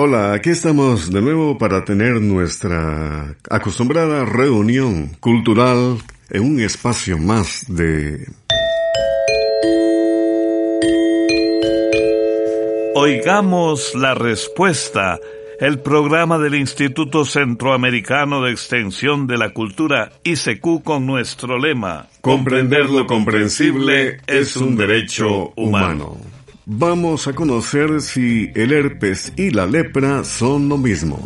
Hola, aquí estamos de nuevo para tener nuestra acostumbrada reunión cultural en un espacio más de... Oigamos la respuesta, el programa del Instituto Centroamericano de Extensión de la Cultura ICQ con nuestro lema. Comprender lo comprensible es un derecho humano. Vamos a conocer si el herpes y la lepra son lo mismo.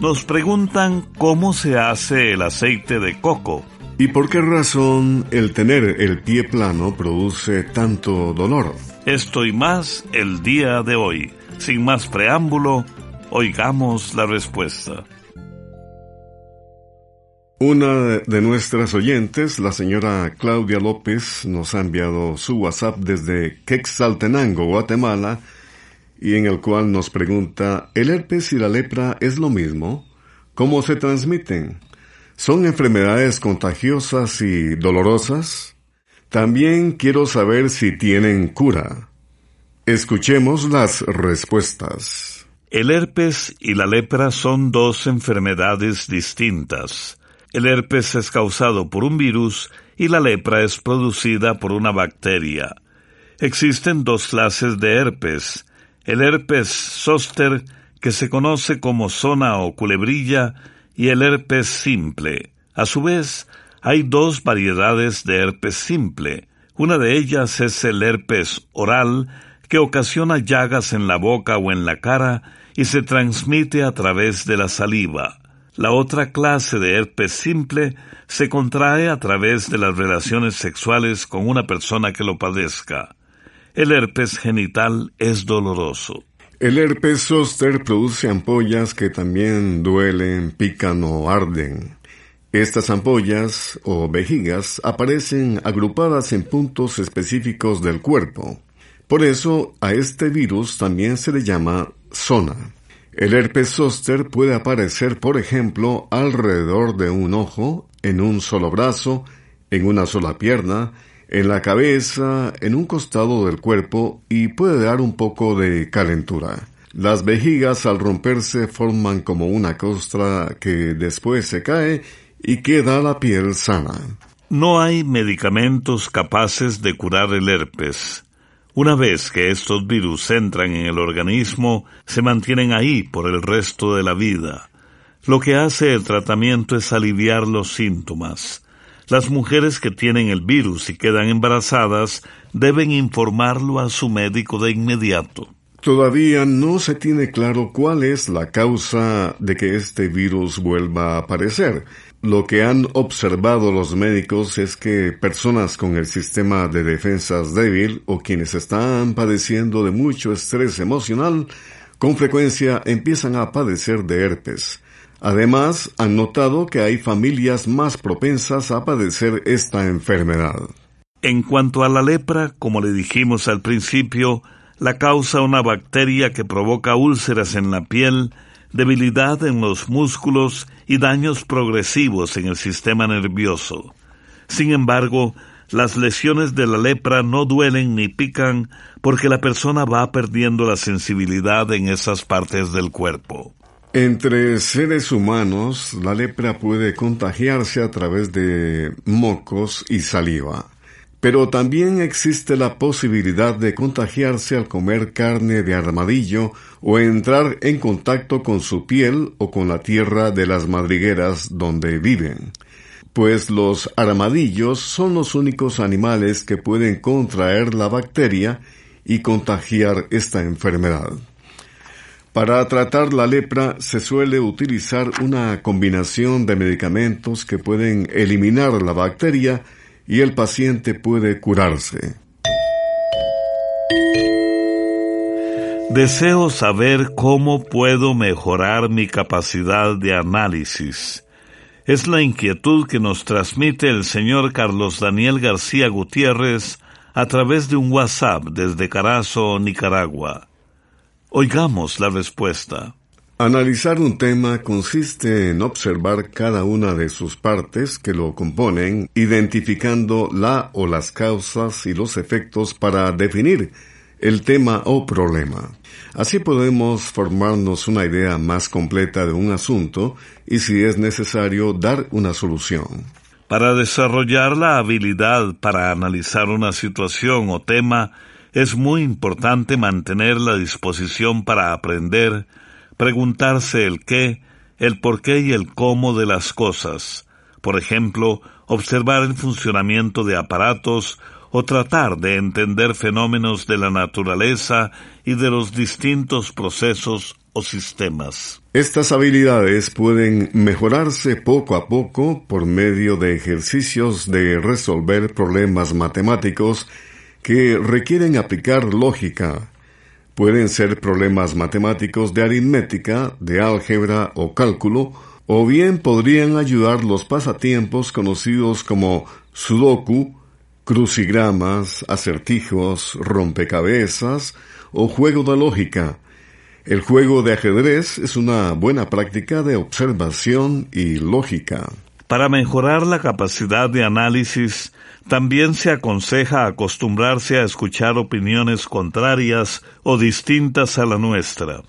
Nos preguntan cómo se hace el aceite de coco. ¿Y por qué razón el tener el pie plano produce tanto dolor? Esto y más el día de hoy. Sin más preámbulo, oigamos la respuesta. Una de nuestras oyentes, la señora Claudia López, nos ha enviado su WhatsApp desde Quexaltenango, Guatemala, y en el cual nos pregunta, ¿el herpes y la lepra es lo mismo? ¿Cómo se transmiten? ¿Son enfermedades contagiosas y dolorosas? También quiero saber si tienen cura. Escuchemos las respuestas. El herpes y la lepra son dos enfermedades distintas. El herpes es causado por un virus y la lepra es producida por una bacteria. Existen dos clases de herpes. El herpes zóster, que se conoce como zona o culebrilla, y el herpes simple. A su vez, hay dos variedades de herpes simple. Una de ellas es el herpes oral, que ocasiona llagas en la boca o en la cara y se transmite a través de la saliva. La otra clase de herpes simple se contrae a través de las relaciones sexuales con una persona que lo padezca. El herpes genital es doloroso. El herpes zóster produce ampollas que también duelen, pican o arden. Estas ampollas o vejigas aparecen agrupadas en puntos específicos del cuerpo. Por eso a este virus también se le llama zona. El herpes zóster puede aparecer, por ejemplo, alrededor de un ojo, en un solo brazo, en una sola pierna, en la cabeza, en un costado del cuerpo y puede dar un poco de calentura. Las vejigas al romperse forman como una costra que después se cae y queda la piel sana. No hay medicamentos capaces de curar el herpes. Una vez que estos virus entran en el organismo, se mantienen ahí por el resto de la vida. Lo que hace el tratamiento es aliviar los síntomas. Las mujeres que tienen el virus y quedan embarazadas deben informarlo a su médico de inmediato. Todavía no se tiene claro cuál es la causa de que este virus vuelva a aparecer. Lo que han observado los médicos es que personas con el sistema de defensas débil o quienes están padeciendo de mucho estrés emocional con frecuencia empiezan a padecer de herpes. Además, han notado que hay familias más propensas a padecer esta enfermedad. En cuanto a la lepra, como le dijimos al principio, la causa una bacteria que provoca úlceras en la piel, debilidad en los músculos y daños progresivos en el sistema nervioso. Sin embargo, las lesiones de la lepra no duelen ni pican porque la persona va perdiendo la sensibilidad en esas partes del cuerpo. Entre seres humanos, la lepra puede contagiarse a través de mocos y saliva. Pero también existe la posibilidad de contagiarse al comer carne de armadillo o entrar en contacto con su piel o con la tierra de las madrigueras donde viven, pues los armadillos son los únicos animales que pueden contraer la bacteria y contagiar esta enfermedad. Para tratar la lepra se suele utilizar una combinación de medicamentos que pueden eliminar la bacteria y el paciente puede curarse. Deseo saber cómo puedo mejorar mi capacidad de análisis. Es la inquietud que nos transmite el señor Carlos Daniel García Gutiérrez a través de un WhatsApp desde Carazo, Nicaragua. Oigamos la respuesta. Analizar un tema consiste en observar cada una de sus partes que lo componen, identificando la o las causas y los efectos para definir el tema o problema. Así podemos formarnos una idea más completa de un asunto y si es necesario dar una solución. Para desarrollar la habilidad para analizar una situación o tema, es muy importante mantener la disposición para aprender, preguntarse el qué, el por qué y el cómo de las cosas. Por ejemplo, observar el funcionamiento de aparatos o tratar de entender fenómenos de la naturaleza y de los distintos procesos o sistemas. Estas habilidades pueden mejorarse poco a poco por medio de ejercicios de resolver problemas matemáticos que requieren aplicar lógica. Pueden ser problemas matemáticos de aritmética, de álgebra o cálculo, o bien podrían ayudar los pasatiempos conocidos como sudoku, crucigramas, acertijos, rompecabezas o juego de lógica. El juego de ajedrez es una buena práctica de observación y lógica. Para mejorar la capacidad de análisis, también se aconseja acostumbrarse a escuchar opiniones contrarias o distintas a la nuestra.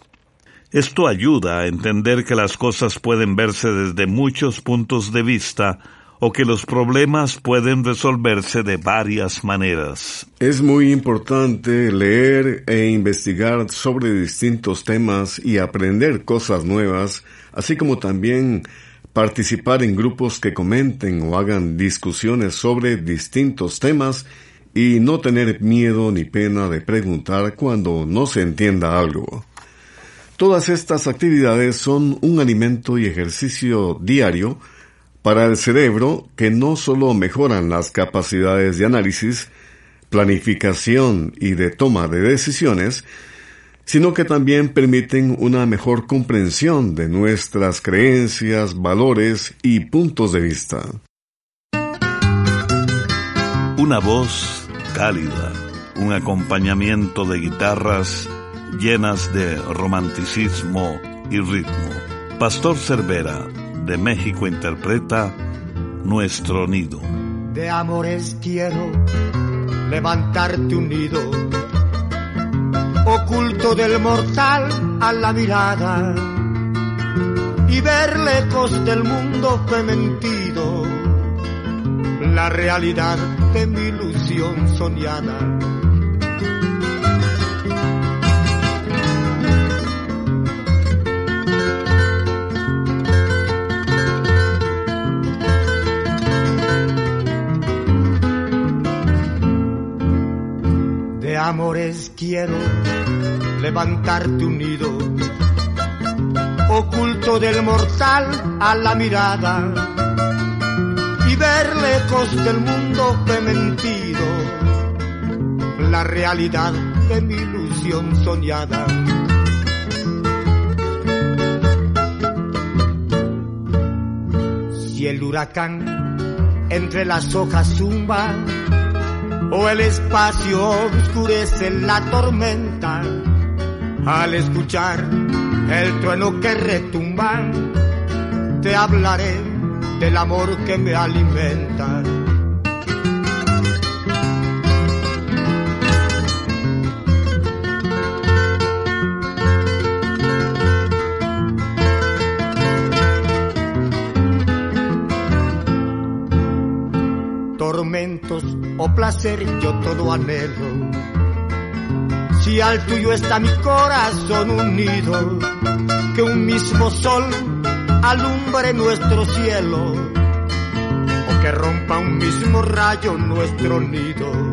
Esto ayuda a entender que las cosas pueden verse desde muchos puntos de vista o que los problemas pueden resolverse de varias maneras. Es muy importante leer e investigar sobre distintos temas y aprender cosas nuevas, así como también participar en grupos que comenten o hagan discusiones sobre distintos temas y no tener miedo ni pena de preguntar cuando no se entienda algo. Todas estas actividades son un alimento y ejercicio diario para el cerebro que no solo mejoran las capacidades de análisis, planificación y de toma de decisiones, sino que también permiten una mejor comprensión de nuestras creencias, valores y puntos de vista. Una voz cálida, un acompañamiento de guitarras llenas de romanticismo y ritmo. Pastor Cervera, de México, interpreta Nuestro Nido. De amores quiero levantarte un nido oculto del mortal a la mirada y ver lejos del mundo que mentido la realidad de mi ilusión soñada. Quiero levantarte un nido, oculto del mortal a la mirada, y ver lejos del mundo que mentido, la realidad de mi ilusión soñada. Si el huracán entre las hojas zumba, o el espacio oscurece la tormenta, al escuchar el trueno que retumba, te hablaré del amor que me alimenta. Placer yo todo anhelo. Si al tuyo está mi corazón unido, que un mismo sol alumbre nuestro cielo, o que rompa un mismo rayo nuestro nido.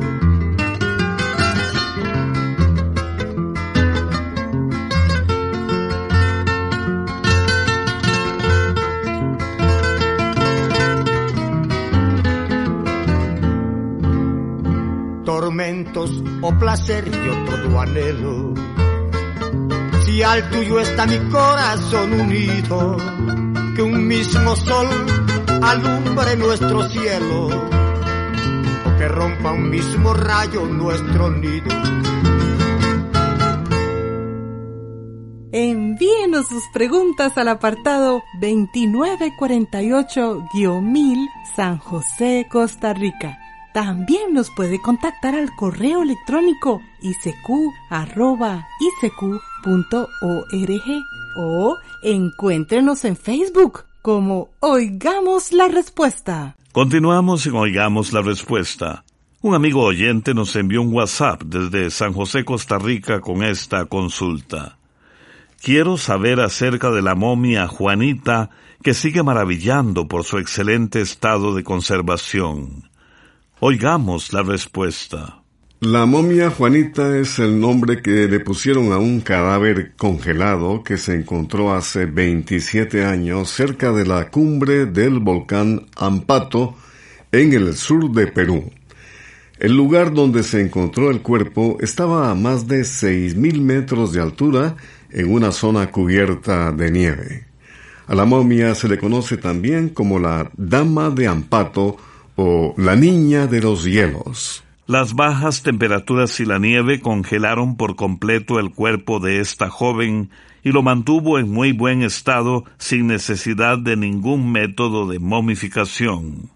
O placer yo todo anhelo. Si al tuyo está mi corazón unido, que un mismo sol alumbre nuestro cielo, o que rompa un mismo rayo nuestro nido. Envíenos sus preguntas al apartado 2948-1000 San José, Costa Rica también nos puede contactar al correo electrónico isq.org o encuéntrenos en Facebook como Oigamos la Respuesta. Continuamos en Oigamos la Respuesta. Un amigo oyente nos envió un WhatsApp desde San José, Costa Rica, con esta consulta. Quiero saber acerca de la momia Juanita que sigue maravillando por su excelente estado de conservación. Oigamos la respuesta. La momia Juanita es el nombre que le pusieron a un cadáver congelado que se encontró hace 27 años cerca de la cumbre del volcán Ampato en el sur de Perú. El lugar donde se encontró el cuerpo estaba a más de 6.000 metros de altura en una zona cubierta de nieve. A la momia se le conoce también como la Dama de Ampato o La Niña de los Hielos. Las bajas temperaturas y la nieve congelaron por completo el cuerpo de esta joven y lo mantuvo en muy buen estado sin necesidad de ningún método de momificación.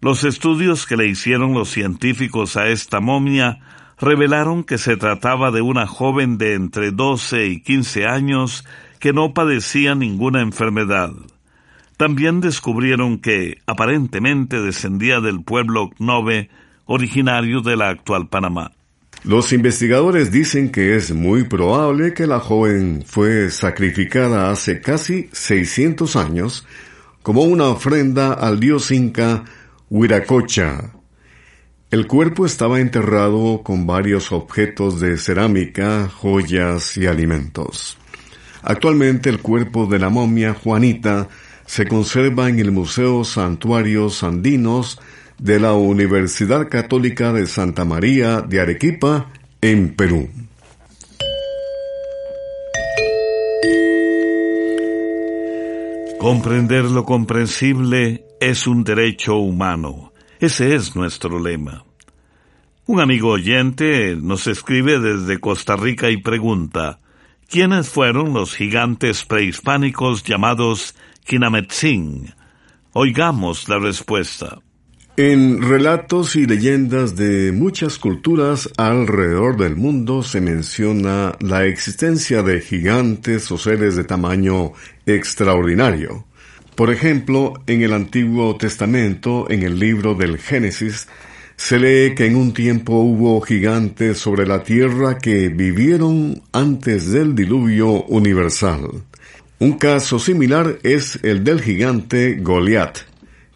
Los estudios que le hicieron los científicos a esta momia revelaron que se trataba de una joven de entre 12 y 15 años que no padecía ninguna enfermedad. También descubrieron que aparentemente descendía del pueblo Nove, originario de la actual Panamá. Los investigadores dicen que es muy probable que la joven fue sacrificada hace casi 600 años como una ofrenda al dios inca Huiracocha. El cuerpo estaba enterrado con varios objetos de cerámica, joyas y alimentos. Actualmente el cuerpo de la momia Juanita se conserva en el Museo Santuarios Andinos de la Universidad Católica de Santa María de Arequipa, en Perú. Comprender lo comprensible es un derecho humano. Ese es nuestro lema. Un amigo oyente nos escribe desde Costa Rica y pregunta, ¿quiénes fueron los gigantes prehispánicos llamados Kinametzin. Oigamos la respuesta. En relatos y leyendas de muchas culturas alrededor del mundo se menciona la existencia de gigantes o seres de tamaño extraordinario. Por ejemplo, en el Antiguo Testamento, en el libro del Génesis, se lee que en un tiempo hubo gigantes sobre la tierra que vivieron antes del diluvio universal. Un caso similar es el del gigante Goliat,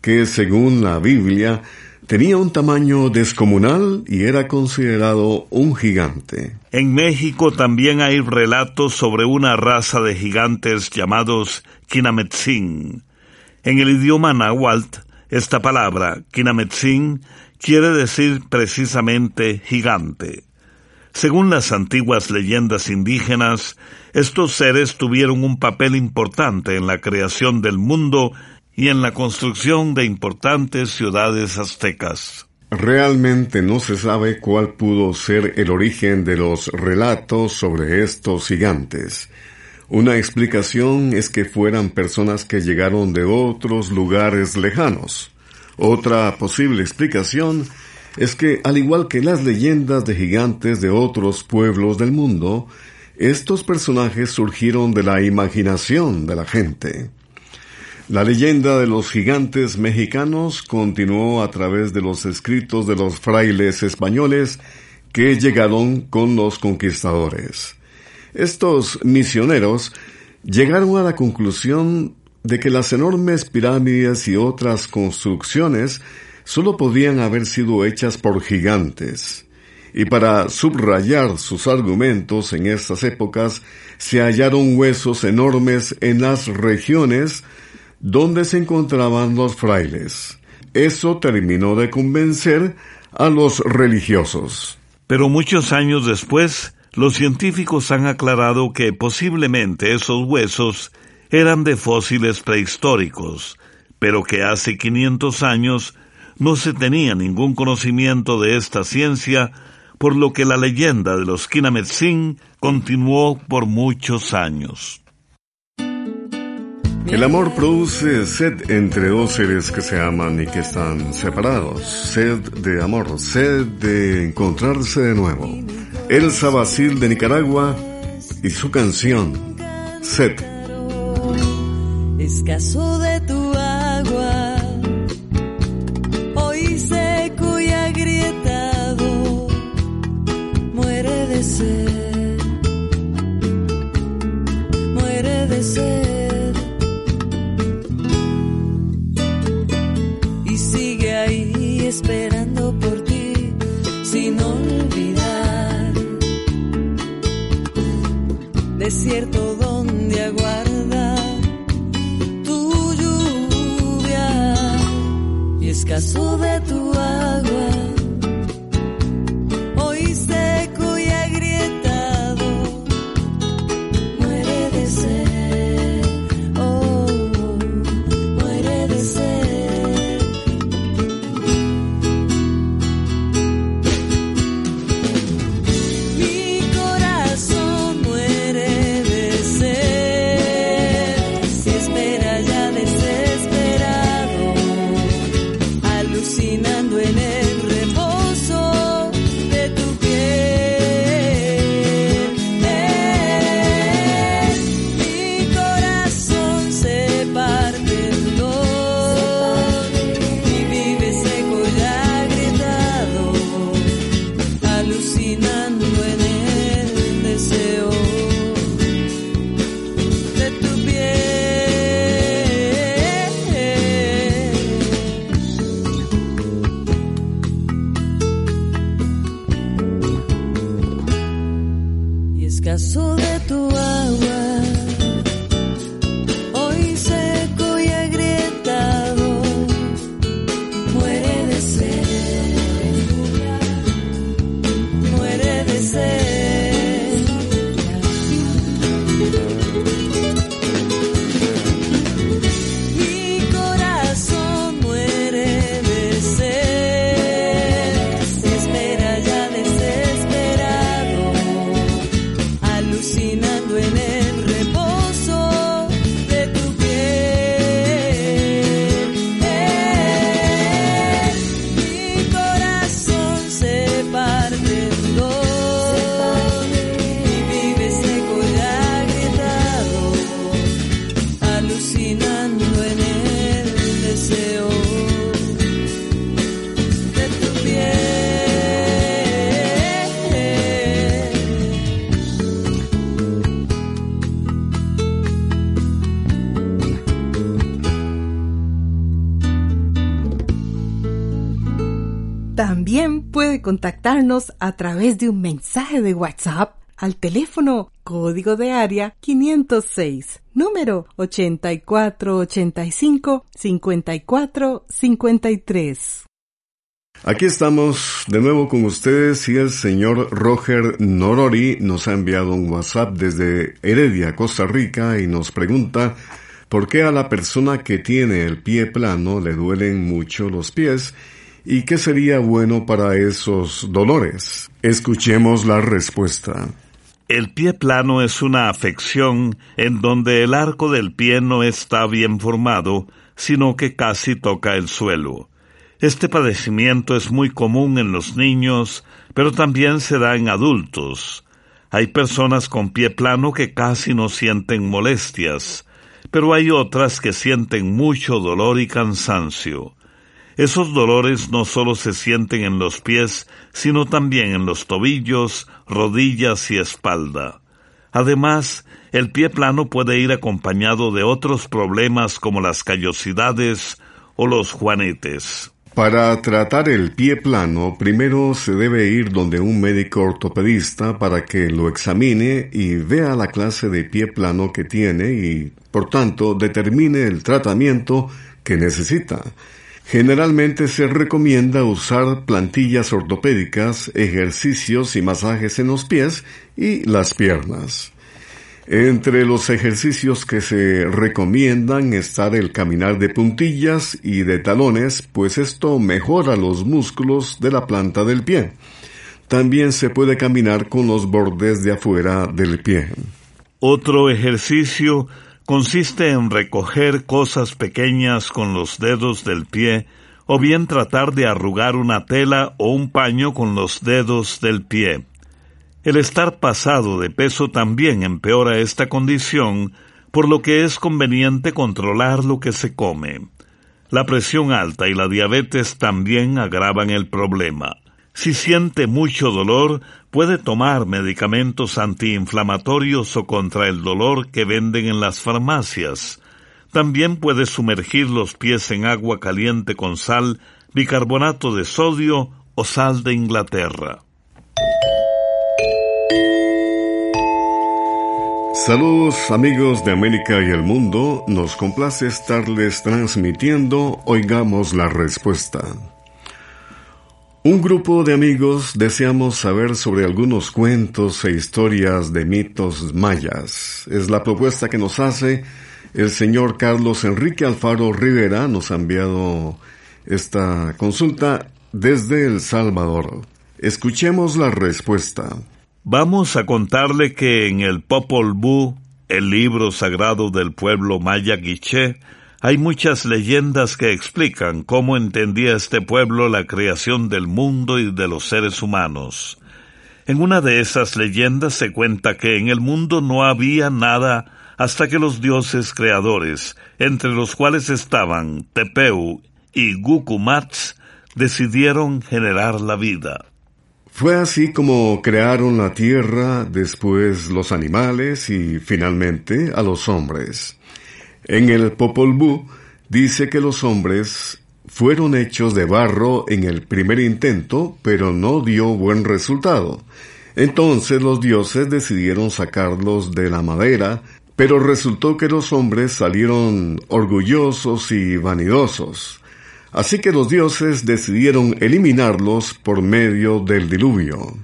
que según la Biblia tenía un tamaño descomunal y era considerado un gigante. En México también hay relatos sobre una raza de gigantes llamados Kinametzin. En el idioma náhuatl, esta palabra, Kinametzin, quiere decir precisamente gigante. Según las antiguas leyendas indígenas, estos seres tuvieron un papel importante en la creación del mundo y en la construcción de importantes ciudades aztecas. Realmente no se sabe cuál pudo ser el origen de los relatos sobre estos gigantes. Una explicación es que fueran personas que llegaron de otros lugares lejanos. Otra posible explicación es que, al igual que las leyendas de gigantes de otros pueblos del mundo, estos personajes surgieron de la imaginación de la gente. La leyenda de los gigantes mexicanos continuó a través de los escritos de los frailes españoles que llegaron con los conquistadores. Estos misioneros llegaron a la conclusión de que las enormes pirámides y otras construcciones solo podían haber sido hechas por gigantes. Y para subrayar sus argumentos en estas épocas, se hallaron huesos enormes en las regiones donde se encontraban los frailes. Eso terminó de convencer a los religiosos. Pero muchos años después, los científicos han aclarado que posiblemente esos huesos eran de fósiles prehistóricos, pero que hace 500 años no se tenía ningún conocimiento de esta ciencia, por lo que la leyenda de los Kinametsin continuó por muchos años. El amor produce sed entre dos seres que se aman y que están separados. Sed de amor, sed de encontrarse de nuevo. Elsa Basil de Nicaragua y su canción, Sed. Escaso de tu Desierto donde aguarda tu lluvia y escaso de tu agua. También contactarnos a través de un mensaje de WhatsApp al teléfono código de área 506, número 8485-5453. Aquí estamos de nuevo con ustedes y el señor Roger Norori nos ha enviado un WhatsApp desde Heredia, Costa Rica y nos pregunta por qué a la persona que tiene el pie plano le duelen mucho los pies ¿Y qué sería bueno para esos dolores? Escuchemos la respuesta. El pie plano es una afección en donde el arco del pie no está bien formado, sino que casi toca el suelo. Este padecimiento es muy común en los niños, pero también se da en adultos. Hay personas con pie plano que casi no sienten molestias, pero hay otras que sienten mucho dolor y cansancio. Esos dolores no solo se sienten en los pies, sino también en los tobillos, rodillas y espalda. Además, el pie plano puede ir acompañado de otros problemas como las callosidades o los juanetes. Para tratar el pie plano, primero se debe ir donde un médico ortopedista para que lo examine y vea la clase de pie plano que tiene y, por tanto, determine el tratamiento que necesita. Generalmente se recomienda usar plantillas ortopédicas, ejercicios y masajes en los pies y las piernas. Entre los ejercicios que se recomiendan está el caminar de puntillas y de talones, pues esto mejora los músculos de la planta del pie. También se puede caminar con los bordes de afuera del pie. Otro ejercicio consiste en recoger cosas pequeñas con los dedos del pie o bien tratar de arrugar una tela o un paño con los dedos del pie. El estar pasado de peso también empeora esta condición, por lo que es conveniente controlar lo que se come. La presión alta y la diabetes también agravan el problema. Si siente mucho dolor, puede tomar medicamentos antiinflamatorios o contra el dolor que venden en las farmacias. También puede sumergir los pies en agua caliente con sal, bicarbonato de sodio o sal de Inglaterra. Saludos amigos de América y el mundo, nos complace estarles transmitiendo, oigamos la respuesta. Un grupo de amigos deseamos saber sobre algunos cuentos e historias de mitos mayas. Es la propuesta que nos hace el señor Carlos Enrique Alfaro Rivera, nos ha enviado esta consulta desde El Salvador. Escuchemos la respuesta. Vamos a contarle que en el Popol Vuh, el libro sagrado del pueblo maya quiché, hay muchas leyendas que explican cómo entendía este pueblo la creación del mundo y de los seres humanos. En una de esas leyendas se cuenta que en el mundo no había nada hasta que los dioses creadores, entre los cuales estaban Tepeu y Gukumats, decidieron generar la vida. Fue así como crearon la tierra, después los animales y finalmente a los hombres. En el Popol Vuh dice que los hombres fueron hechos de barro en el primer intento, pero no dio buen resultado. Entonces los dioses decidieron sacarlos de la madera, pero resultó que los hombres salieron orgullosos y vanidosos. Así que los dioses decidieron eliminarlos por medio del diluvio.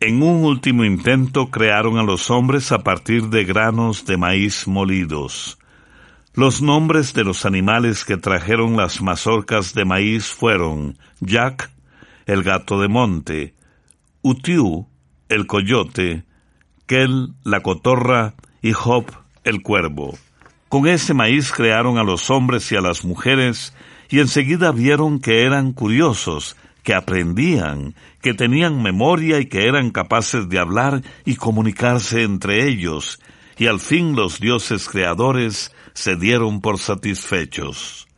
En un último intento crearon a los hombres a partir de granos de maíz molidos. Los nombres de los animales que trajeron las mazorcas de maíz fueron Jack, el gato de monte, Utiu, el coyote, Kel, la cotorra, y Job, el cuervo. Con ese maíz crearon a los hombres y a las mujeres y enseguida vieron que eran curiosos, que aprendían, que tenían memoria y que eran capaces de hablar y comunicarse entre ellos, y al fin los dioses creadores se dieron por satisfechos.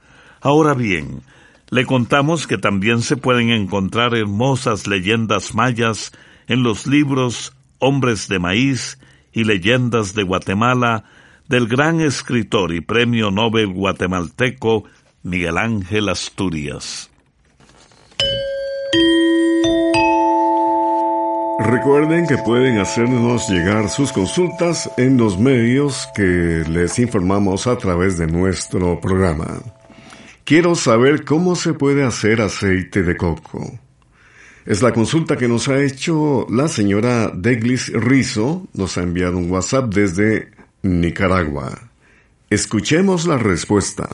Ahora bien, le contamos que también se pueden encontrar hermosas leyendas mayas en los libros Hombres de Maíz y Leyendas de Guatemala del gran escritor y premio Nobel guatemalteco Miguel Ángel Asturias. Recuerden que pueden hacernos llegar sus consultas en los medios que les informamos a través de nuestro programa. Quiero saber cómo se puede hacer aceite de coco. Es la consulta que nos ha hecho la señora Deglis Rizo, nos ha enviado un WhatsApp desde Nicaragua. Escuchemos la respuesta.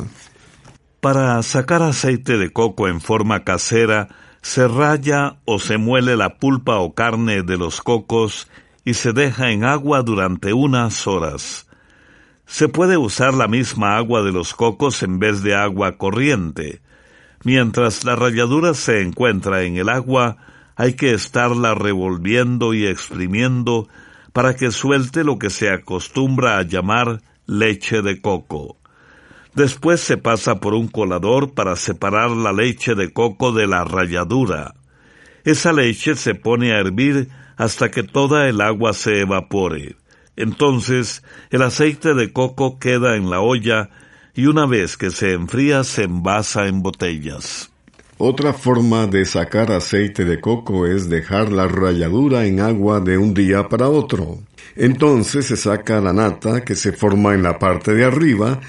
Para sacar aceite de coco en forma casera, se raya o se muele la pulpa o carne de los cocos y se deja en agua durante unas horas. Se puede usar la misma agua de los cocos en vez de agua corriente. Mientras la ralladura se encuentra en el agua, hay que estarla revolviendo y exprimiendo para que suelte lo que se acostumbra a llamar leche de coco. Después se pasa por un colador para separar la leche de coco de la ralladura. Esa leche se pone a hervir hasta que toda el agua se evapore. Entonces el aceite de coco queda en la olla y una vez que se enfría se envasa en botellas. Otra forma de sacar aceite de coco es dejar la ralladura en agua de un día para otro. Entonces se saca la nata que se forma en la parte de arriba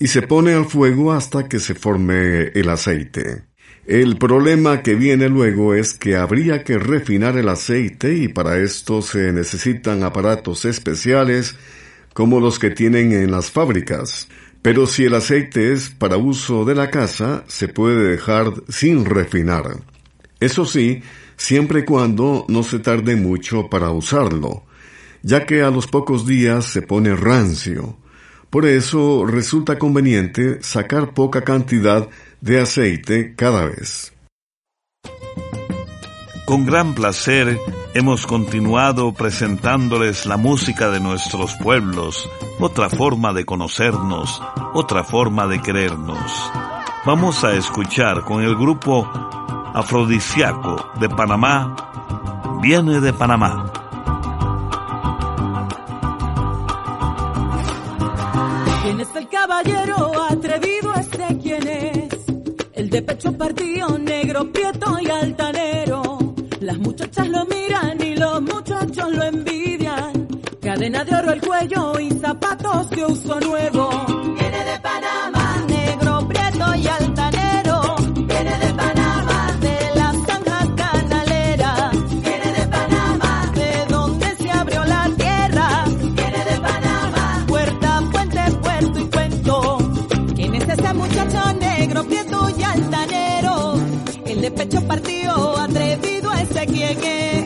y se pone al fuego hasta que se forme el aceite. El problema que viene luego es que habría que refinar el aceite y para esto se necesitan aparatos especiales como los que tienen en las fábricas. Pero si el aceite es para uso de la casa, se puede dejar sin refinar. Eso sí, siempre y cuando no se tarde mucho para usarlo, ya que a los pocos días se pone rancio. Por eso resulta conveniente sacar poca cantidad de aceite cada vez. Con gran placer hemos continuado presentándoles la música de nuestros pueblos, otra forma de conocernos, otra forma de querernos. Vamos a escuchar con el grupo Afrodisiaco de Panamá, viene de Panamá. De pecho partido, negro, prieto y altanero. Las muchachas lo miran y los muchachos lo envidian. Cadena de oro el cuello y zapatos de uso nuevo. Viene de Panamá, negro, prieto y altanero. Partido, atrevido, ese quién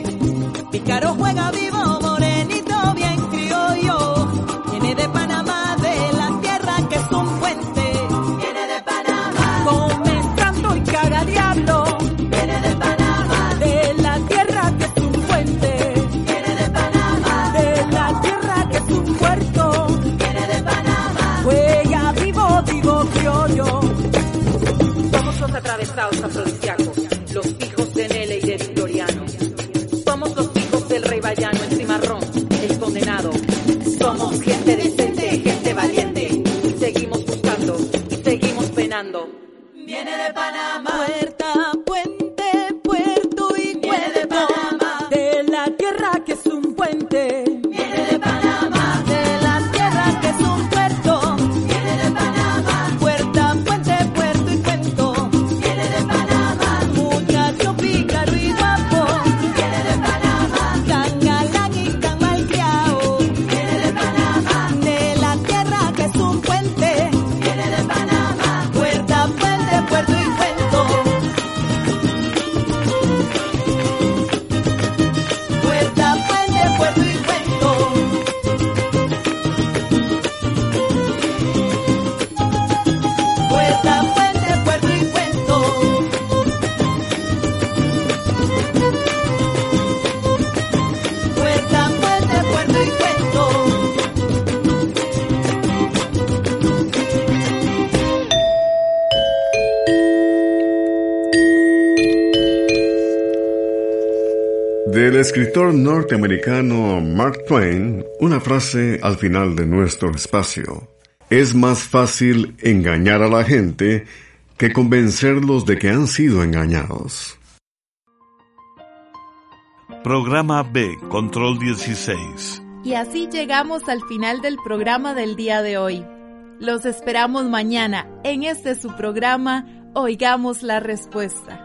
escritor norteamericano Mark Twain, una frase al final de nuestro espacio. Es más fácil engañar a la gente que convencerlos de que han sido engañados. Programa B, Control 16. Y así llegamos al final del programa del día de hoy. Los esperamos mañana en este su programa Oigamos la Respuesta.